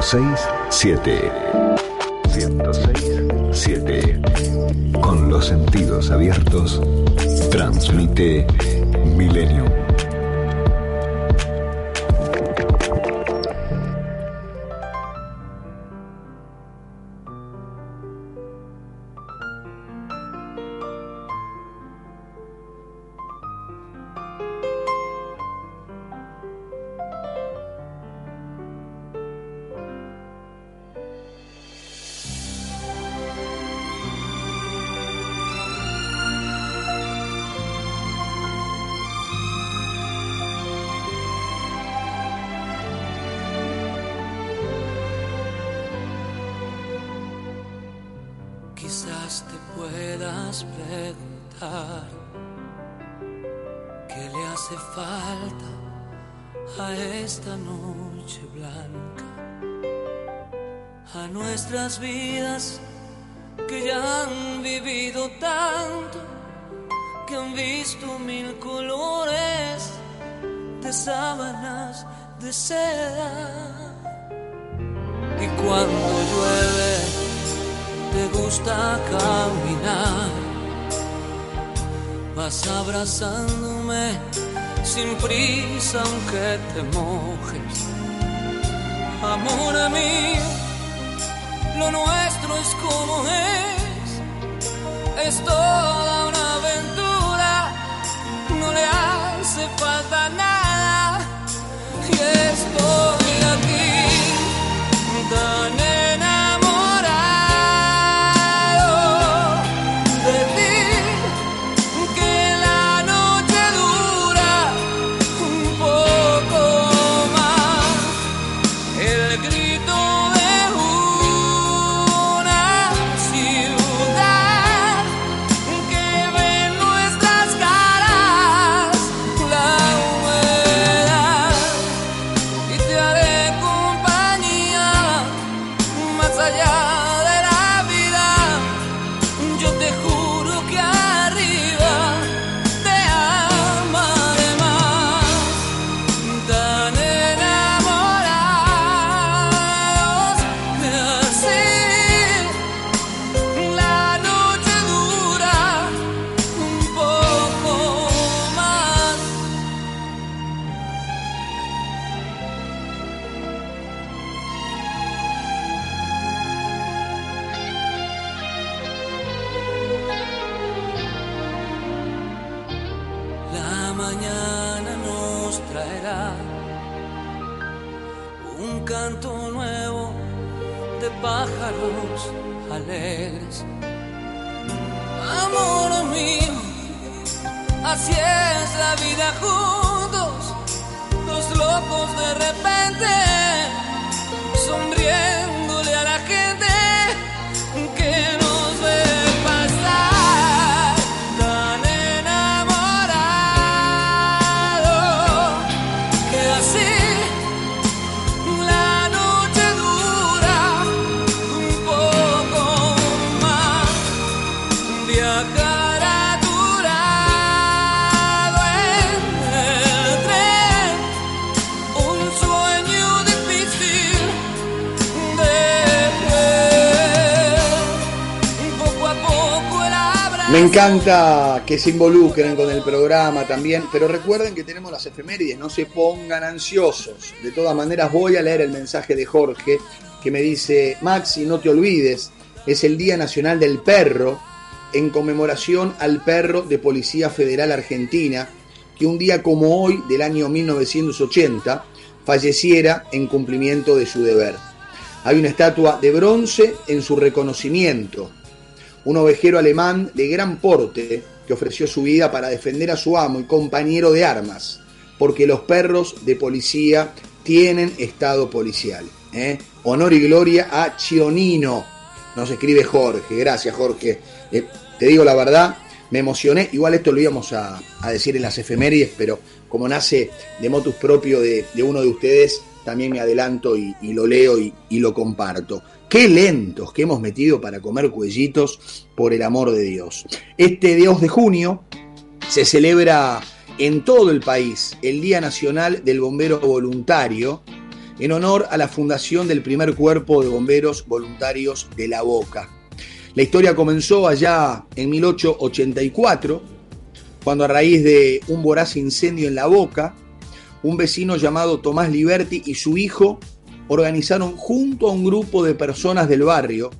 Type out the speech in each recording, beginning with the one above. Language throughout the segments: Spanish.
1067. 1067. Con los sentidos abiertos, transmite Milenio. Preguntar qué le hace falta a esta noche blanca, a nuestras vidas que ya han vivido tanto, que han visto mil colores de sábanas de seda. Y cuando llueve, te gusta caminar. Vas abrazándome sin prisa aunque te mojes. Amor mío, lo nuestro es como es. Es toda una aventura, no le hace falta nada. Y estoy aquí tan un canto nuevo de pájaros alegres. Amor mío, así es la vida juntos, los locos de repente, sonriendo Me encanta que se involucren con el programa también, pero recuerden que tenemos las efemérides, no se pongan ansiosos. De todas maneras voy a leer el mensaje de Jorge que me dice, Maxi, no te olvides, es el Día Nacional del Perro en conmemoración al perro de Policía Federal Argentina, que un día como hoy del año 1980 falleciera en cumplimiento de su deber. Hay una estatua de bronce en su reconocimiento un ovejero alemán de gran porte que ofreció su vida para defender a su amo y compañero de armas, porque los perros de policía tienen estado policial. ¿eh? Honor y gloria a Chionino, nos escribe Jorge, gracias Jorge. Eh, te digo la verdad, me emocioné, igual esto lo íbamos a, decir en las efemérides, pero como nace de motus propio de, uno de ustedes, también me adelanto y, lo leo y lo comparto. Qué lentos que hemos metido para comer cuellitos, por el amor de Dios. Este 2 de junio se celebra en todo el país el Día Nacional del Bombero Voluntario, en honor a la fundación del primer cuerpo de bomberos voluntarios de La Boca. La historia comenzó allá en 1884, cuando a raíz de un voraz incendio en La Boca, un vecino llamado Tomás Liberti y su hijo organizaron junto a un grupo de personas del barrio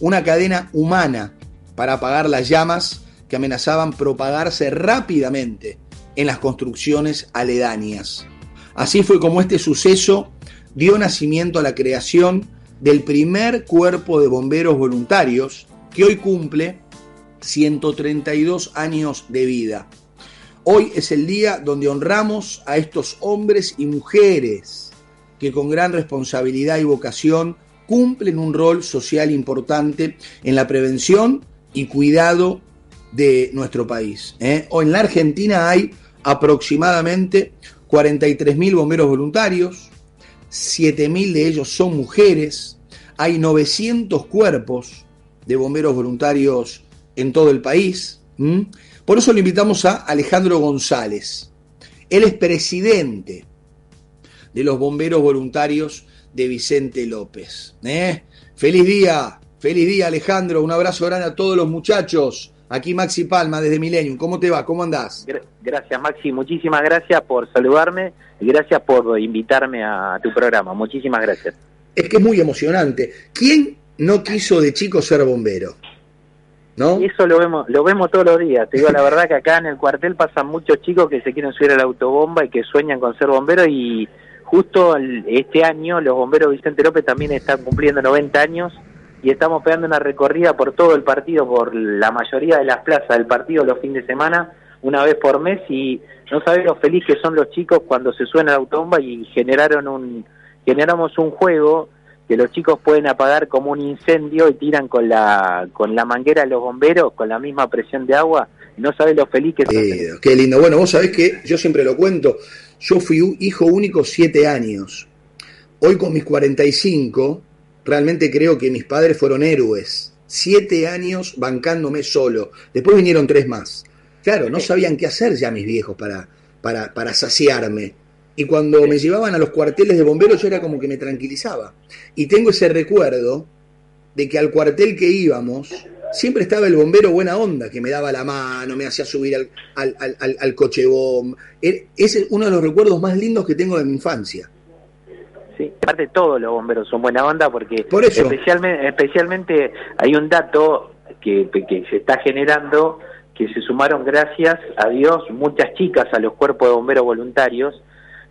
una cadena humana para apagar las llamas que amenazaban propagarse rápidamente en las construcciones aledañas. Así fue como este suceso dio nacimiento a la creación del primer cuerpo de bomberos voluntarios que hoy cumple 132 años de vida. Hoy es el día donde honramos a estos hombres y mujeres que con gran responsabilidad y vocación cumplen un rol social importante en la prevención y cuidado de nuestro país. ¿eh? En la Argentina hay aproximadamente 43.000 bomberos voluntarios, 7.000 de ellos son mujeres, hay 900 cuerpos de bomberos voluntarios en todo el país. Por eso le invitamos a Alejandro González. Él es presidente de los bomberos voluntarios de Vicente López. ¿eh? Feliz día, feliz día Alejandro, un abrazo grande a todos los muchachos. Aquí Maxi Palma desde Millennium. ¿Cómo te va? ¿Cómo andás? Gracias Maxi, muchísimas gracias por saludarme y gracias por invitarme a tu programa. Muchísimas gracias. Es que es muy emocionante. ¿Quién no quiso de chico ser bombero? Y eso lo vemos, lo vemos todos los días. Te digo la verdad que acá en el cuartel pasan muchos chicos que se quieren subir a la autobomba y que sueñan con ser bombero y justo este año los bomberos Vicente López también están cumpliendo 90 años y estamos pegando una recorrida por todo el partido, por la mayoría de las plazas del partido los fines de semana, una vez por mes y no sabes lo feliz que son los chicos cuando se suena la autobomba y generaron un generamos un juego que los chicos pueden apagar como un incendio y tiran con la con la manguera de los bomberos con la misma presión de agua no sabes lo feliz que son. Eh, qué lindo. Bueno, vos sabés que yo siempre lo cuento. Yo fui hijo único siete años. Hoy con mis 45 realmente creo que mis padres fueron héroes. Siete años bancándome solo. Después vinieron tres más. Claro, no sabían qué hacer ya mis viejos para, para, para saciarme. Y cuando me llevaban a los cuarteles de bomberos yo era como que me tranquilizaba. Y tengo ese recuerdo de que al cuartel que íbamos siempre estaba el bombero buena onda, que me daba la mano, me hacía subir al, al, al, al coche bomb. Er, es uno de los recuerdos más lindos que tengo de mi infancia. Sí, aparte todos los bomberos son buena onda porque Especialmente, especialmente hay un dato que, que se está generando que se sumaron gracias a Dios muchas chicas a los cuerpos de bomberos voluntarios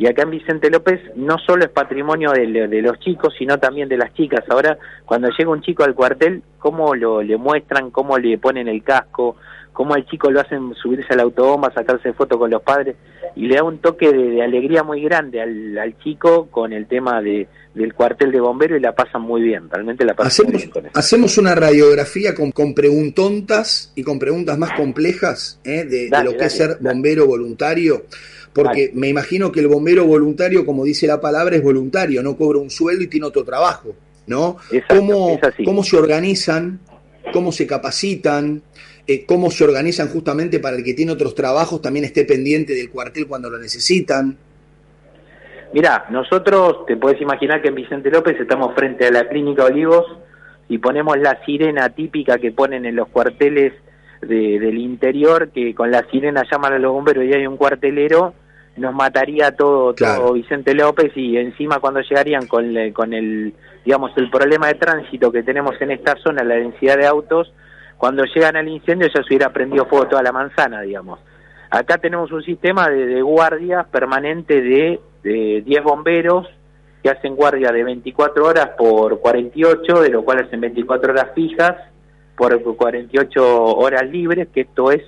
y acá en Vicente López no solo es patrimonio de, de, los chicos, sino también de las chicas. Ahora, cuando llega un chico al cuartel, cómo lo le muestran, cómo le ponen el casco, cómo al chico lo hacen subirse al autobomba, sacarse foto con los padres, y le da un toque de, alegría muy grande al, al, chico con el tema de, del cuartel de bomberos y la pasan muy bien, realmente la pasan hacemos, muy bien con eso. Hacemos una radiografía con, con preguntontas y con preguntas más complejas ¿eh? de, lo que es ser bombero voluntario, porque me imagino que el bombero voluntario, como dice la palabra, es voluntario, no cobra un sueldo y tiene otro trabajo. ¿no? ¿Cómo, ¿Cómo se organizan? ¿Cómo se capacitan? Eh, ¿Cómo se organizan justamente para el que tiene otros trabajos también esté pendiente del cuartel cuando lo necesitan? Mira, nosotros, te puedes imaginar que en Vicente López estamos frente a la Clínica Olivos y ponemos la sirena típica que ponen en los cuarteles del interior, que con la sirena llaman a los bomberos y hay un cuartelero nos mataría todo, todo Vicente López y encima cuando llegarían con, con el, digamos, el problema de tránsito que tenemos en esta zona, la densidad de autos, cuando llegan al incendio ya se hubiera prendido fuego toda la manzana, digamos. Acá tenemos un sistema de, de guardia permanente de, de 10 bomberos que hacen guardia de 24 horas por 48, de lo cual hacen 24 horas fijas por 48 horas libres, que esto es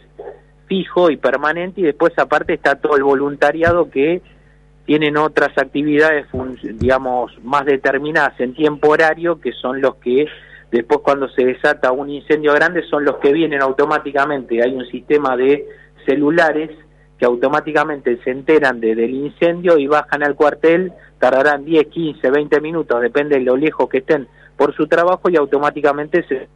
fijo y permanente y después aparte está todo el voluntariado que tienen otras actividades, digamos, más determinadas en tiempo horario, que son los que después cuando se desata un incendio grande son los que vienen automáticamente. Hay un sistema de celulares que automáticamente se enteran de, del incendio y bajan al cuartel, tardarán 10, 15, 20 minutos, depende de lo lejos que estén por su trabajo y automáticamente se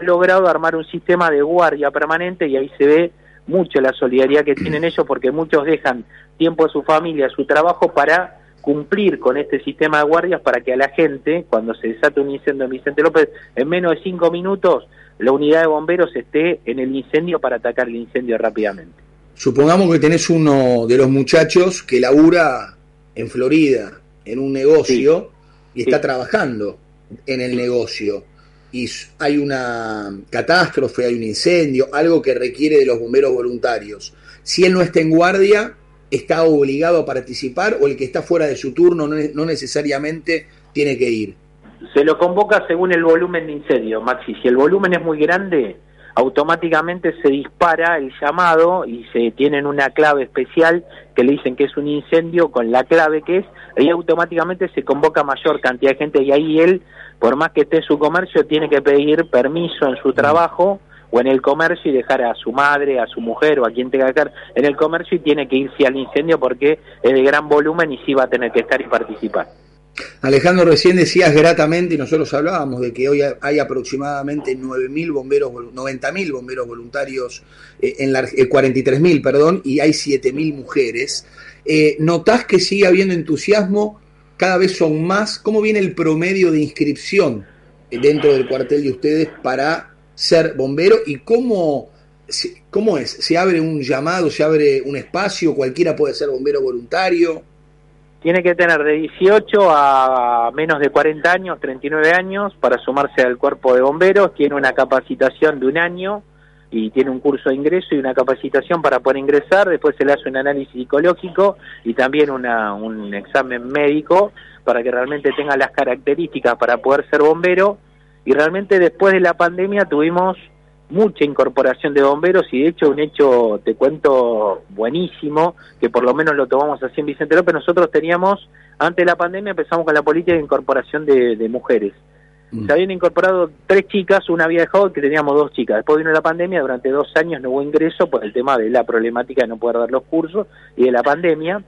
logrado armar un sistema de guardia permanente y ahí se ve mucho la solidaridad que tienen ellos porque muchos dejan tiempo a su familia, a su trabajo para cumplir con este sistema de guardias para que a la gente, cuando se desate un incendio en Vicente López, en menos de cinco minutos, la unidad de bomberos esté en el incendio para atacar el incendio rápidamente. Supongamos que tenés uno de los muchachos que labura en Florida, en un negocio, y está trabajando en el negocio. Y hay una catástrofe, hay un incendio, algo que requiere de los bomberos voluntarios. Si él no está en guardia, está obligado a participar o el que está fuera de su turno no, necesariamente tiene que ir? Se lo convoca según el volumen de incendio, Maxi. Si el volumen es muy grande, automáticamente se dispara el llamado y se tienen una clave especial que le dicen que es un incendio con la clave que es, y automáticamente se convoca mayor cantidad de gente y ahí él, por más que esté en su comercio, tiene que pedir permiso en su mm. trabajo o en el comercio y dejar a su madre, a su mujer o a quien tenga que estar en el comercio y tiene que irse al incendio porque es de gran volumen y sí va a tener que estar y participar. Alejandro, recién decías gratamente, y nosotros hablábamos de que hoy hay aproximadamente 9.000 bomberos, 90.000 bomberos voluntarios, eh, en la, 43.000, eh, perdón, y hay 7.000 mujeres. Eh, ¿Notás que sigue habiendo entusiasmo? Cada vez son más. ¿Cómo viene el promedio de inscripción dentro del cuartel de ustedes para ser bombero y cómo, cómo es, se abre un llamado, se abre un espacio, cualquiera puede ser bombero voluntario. Tiene que tener de 18 a menos de 40 años, 39 años, para sumarse al cuerpo de bomberos. Tiene una capacitación de un año y tiene un curso de ingreso y una capacitación para poder ingresar. Después se le hace un análisis psicológico y también una, un examen médico para que realmente tenga las características para poder ser bombero y realmente después de la pandemia tuvimos mucha incorporación de bomberos y de hecho un hecho, te cuento, buenísimo, que por lo menos lo tomamos así en Vicente López, nosotros teníamos, antes de la pandemia empezamos con la política de incorporación de, mujeres. Mm. Se habían incorporado tres chicas, una había dejado que teníamos dos chicas. Después vino la pandemia, durante dos años no hubo ingreso por el tema de la problemática de no poder dar los cursos y de la pandemia.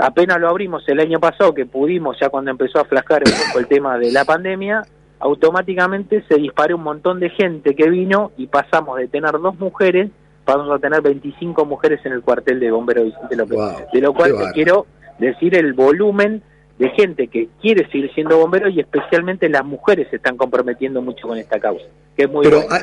Apenas lo abrimos el año pasado, que pudimos, ya cuando empezó a flascar un poco el tema de la pandemia, automáticamente se disparó un montón de gente que vino y pasamos de tener dos mujeres, pasamos a tener 25 mujeres en el cuartel de bomberos Vicente López. de lo cual te quiero decir el volumen de gente que quiere seguir siendo bombero y especialmente las mujeres se están comprometiendo mucho con esta causa, que es muy pero hay,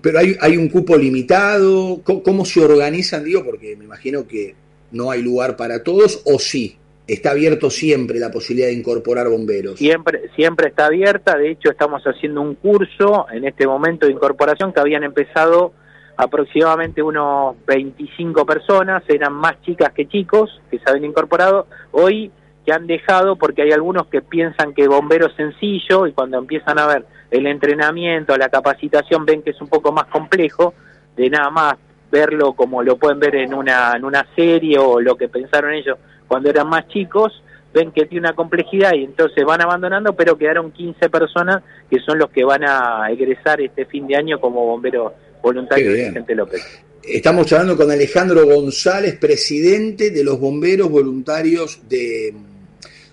pero hay, hay un cupo limitado, ¿Cómo, ¿cómo se organizan? Digo, porque me imagino que no hay lugar para todos, o sí está abierto siempre la posibilidad de incorporar bomberos. Siempre, siempre está abierta, de hecho estamos haciendo un curso en este momento de incorporación que habían empezado aproximadamente unos 25 personas, eran más chicas que chicos que se habían incorporado, hoy que han dejado porque hay algunos que piensan que bombero es sencillo y cuando empiezan a ver el entrenamiento, la capacitación ven que es un poco más complejo, de nada más verlo como lo pueden ver en una, en una serie o lo que pensaron ellos cuando eran más chicos, ven que tiene una complejidad y entonces van abandonando, pero quedaron 15 personas que son los que van a egresar este fin de año como bomberos voluntarios de Vicente López. Estamos hablando con Alejandro González, presidente de los bomberos voluntarios de,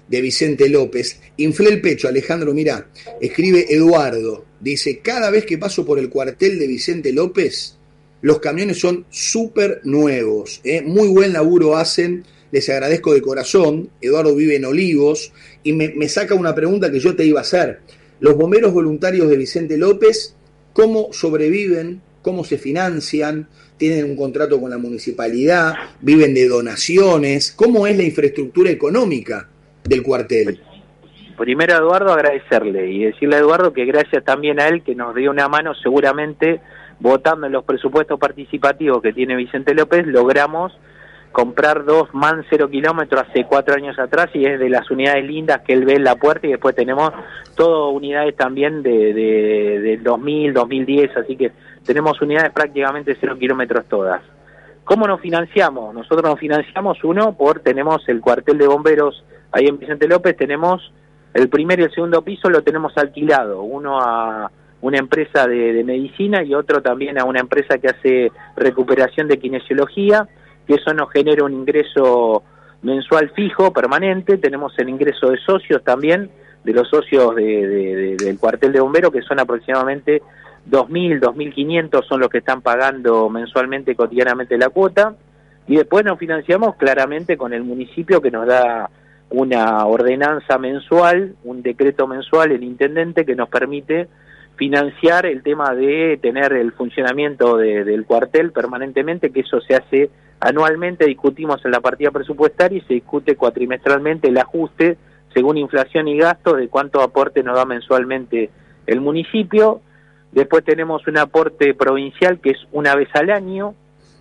de Vicente López. Inflé el pecho, Alejandro, mira, escribe Eduardo, dice, cada vez que paso por el cuartel de Vicente López, los camiones son súper nuevos, ¿eh? muy buen laburo hacen les agradezco de corazón. Eduardo vive en Olivos y me, saca una pregunta que yo te iba a hacer. Los bomberos voluntarios de Vicente López, ¿cómo sobreviven? ¿Cómo se financian? ¿Tienen un contrato con la municipalidad? ¿Viven de donaciones? ¿Cómo es la infraestructura económica del cuartel? Primero, Eduardo, agradecerle y decirle a Eduardo que gracias también a él que nos dio una mano seguramente votando en los presupuestos participativos que tiene Vicente López, logramos comprar dos MAN cero kilómetros hace cuatro años atrás y es de las unidades lindas que él ve en la puerta y después tenemos todo unidades también de, de, de 2000, 2010, así que tenemos unidades prácticamente cero kilómetros todas. ¿Cómo nos financiamos? Nosotros nos financiamos uno por, tenemos el cuartel de bomberos ahí en Vicente López, tenemos el primer y el segundo piso lo tenemos alquilado, uno a una empresa de, de medicina y otro también a una empresa que hace recuperación de kinesiología que eso nos genera un ingreso mensual fijo, permanente, tenemos el ingreso de socios también, de los socios de, del cuartel de bomberos, que son aproximadamente 2.000, 2.500 son los que están pagando mensualmente, cotidianamente la cuota, y después nos financiamos claramente con el municipio que nos da una ordenanza mensual, un decreto mensual el intendente que nos permite financiar el tema de tener el funcionamiento del cuartel permanentemente, que eso se hace anualmente, discutimos en la partida presupuestaria y se discute cuatrimestralmente el ajuste según inflación y gasto de cuánto aporte nos da mensualmente el municipio. Después tenemos un aporte provincial que es una vez al año,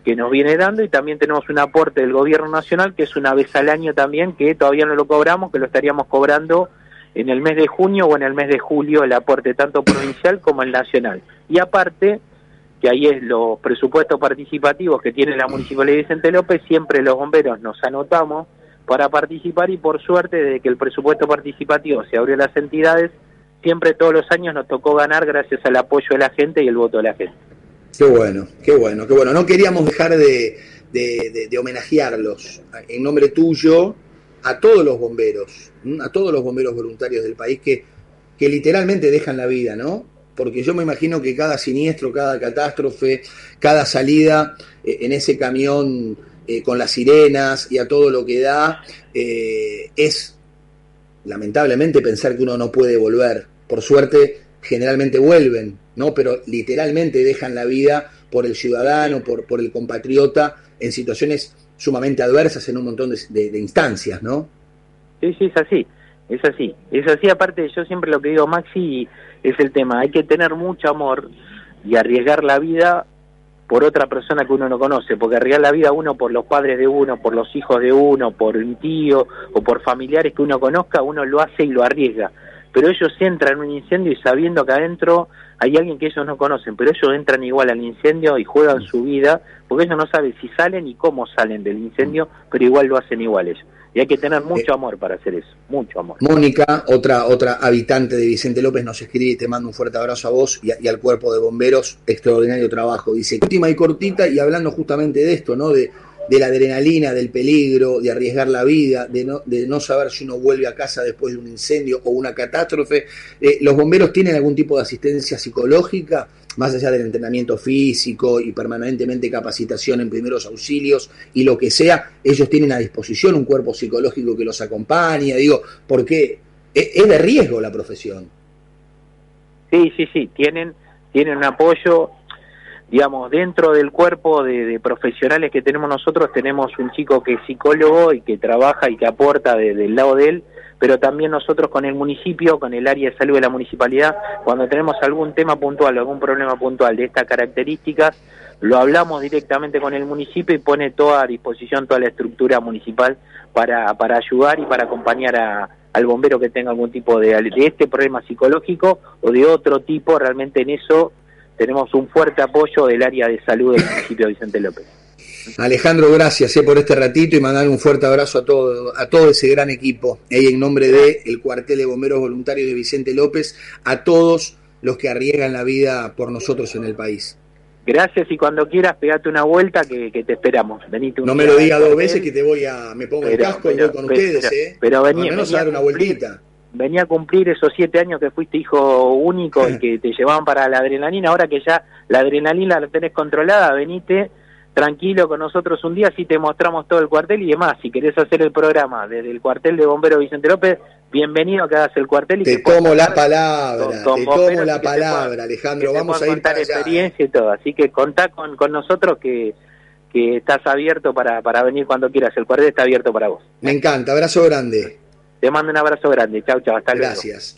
que nos viene dando y también tenemos un aporte del gobierno nacional que es una vez al año también que todavía no lo cobramos, que lo estaríamos cobrando en el mes de junio o en el mes de julio el aporte tanto provincial como el nacional. Y aparte, que ahí es los presupuestos participativos que tiene la Municipalidad de Vicente López, siempre los bomberos nos anotamos para participar y por suerte desde que el presupuesto participativo se abrió a las entidades, siempre todos los años nos tocó ganar gracias al apoyo de la gente y el voto de la gente. Qué bueno, qué bueno, qué bueno. No queríamos dejar de, de, homenajearlos en nombre tuyo a todos los bomberos, a todos los bomberos voluntarios del país que, que literalmente dejan la vida, ¿no? Porque yo me imagino que cada siniestro, cada catástrofe, cada salida eh, en ese camión eh, con las sirenas y a todo lo que da, eh, es lamentablemente pensar que uno no puede volver. Por suerte, generalmente vuelven, ¿no? Pero literalmente dejan la vida por el ciudadano, por, por el compatriota, en situaciones sumamente adversas en un montón de, instancias, ¿no? Sí, sí, es así, es así. Es así, aparte, yo siempre lo que digo, Maxi, es el tema, hay que tener mucho amor y arriesgar la vida por otra persona que uno no conoce, porque arriesgar la vida uno por los padres de uno, por los hijos de uno, por un tío o por familiares que uno conozca, uno lo hace y lo arriesga pero ellos entran en un incendio y sabiendo que adentro hay alguien que ellos no conocen, pero ellos entran igual al incendio y juegan su vida, porque ellos no saben si salen y cómo salen del incendio, pero igual lo hacen igual ellos. Y hay que tener mucho eh, amor para hacer eso, mucho amor. Mónica, otra, otra habitante de Vicente López, nos escribe y te mando un fuerte abrazo a vos y, al cuerpo de bomberos, extraordinario trabajo. Dice, última y cortita, y hablando justamente de esto, ¿no? De, de la adrenalina, del peligro, de arriesgar la vida, de no, de no saber si uno vuelve a casa después de un incendio o una catástrofe. Eh, ¿Los bomberos tienen algún tipo de asistencia psicológica, más allá del entrenamiento físico y permanentemente capacitación en primeros auxilios y lo que sea? Ellos tienen a disposición un cuerpo psicológico que los acompaña, digo, porque es, es de riesgo la profesión. Sí, sí, sí, tienen, tienen un apoyo digamos, dentro del cuerpo de, profesionales que tenemos nosotros, tenemos un chico que es psicólogo y que trabaja y que aporta del lado de él, pero también nosotros con el municipio, con el área de salud de la municipalidad, cuando tenemos algún tema puntual o algún problema puntual de estas características, lo hablamos directamente con el municipio y pone toda a disposición toda la estructura municipal para, para ayudar y para acompañar al bombero que tenga algún tipo de, de este problema psicológico o de otro tipo, realmente en eso tenemos un fuerte apoyo del área de salud del municipio de Vicente López. Alejandro, gracias eh, por este ratito y mandar un fuerte abrazo a todo, a todo ese gran equipo. Eh, en nombre del el cuartel de bomberos voluntarios de Vicente López, a todos los que arriesgan la vida por nosotros en el país. Gracias y cuando quieras pegate una vuelta que, te esperamos. no me lo diga dos veces que te voy a me pongo el casco y voy con ustedes, ¿eh? Pero vení, a dar una vueltita venía a cumplir esos siete años que fuiste hijo único y que te llevaban para la adrenalina, ahora que ya la adrenalina la tenés controlada, venite tranquilo con nosotros un día, así te mostramos todo el cuartel y demás, si querés hacer el programa desde el cuartel de Bombero Vicente López, bienvenido que hagas el cuartel. Y te tomo la palabra, te tomo la palabra, Alejandro, vamos a ir para experiencia y todo, así que contá con, con nosotros que que estás abierto para, para venir cuando quieras, el cuartel está abierto para vos. Me encanta, abrazo grande. Te mando un abrazo grande. Chau, chau. Hasta luego. Gracias.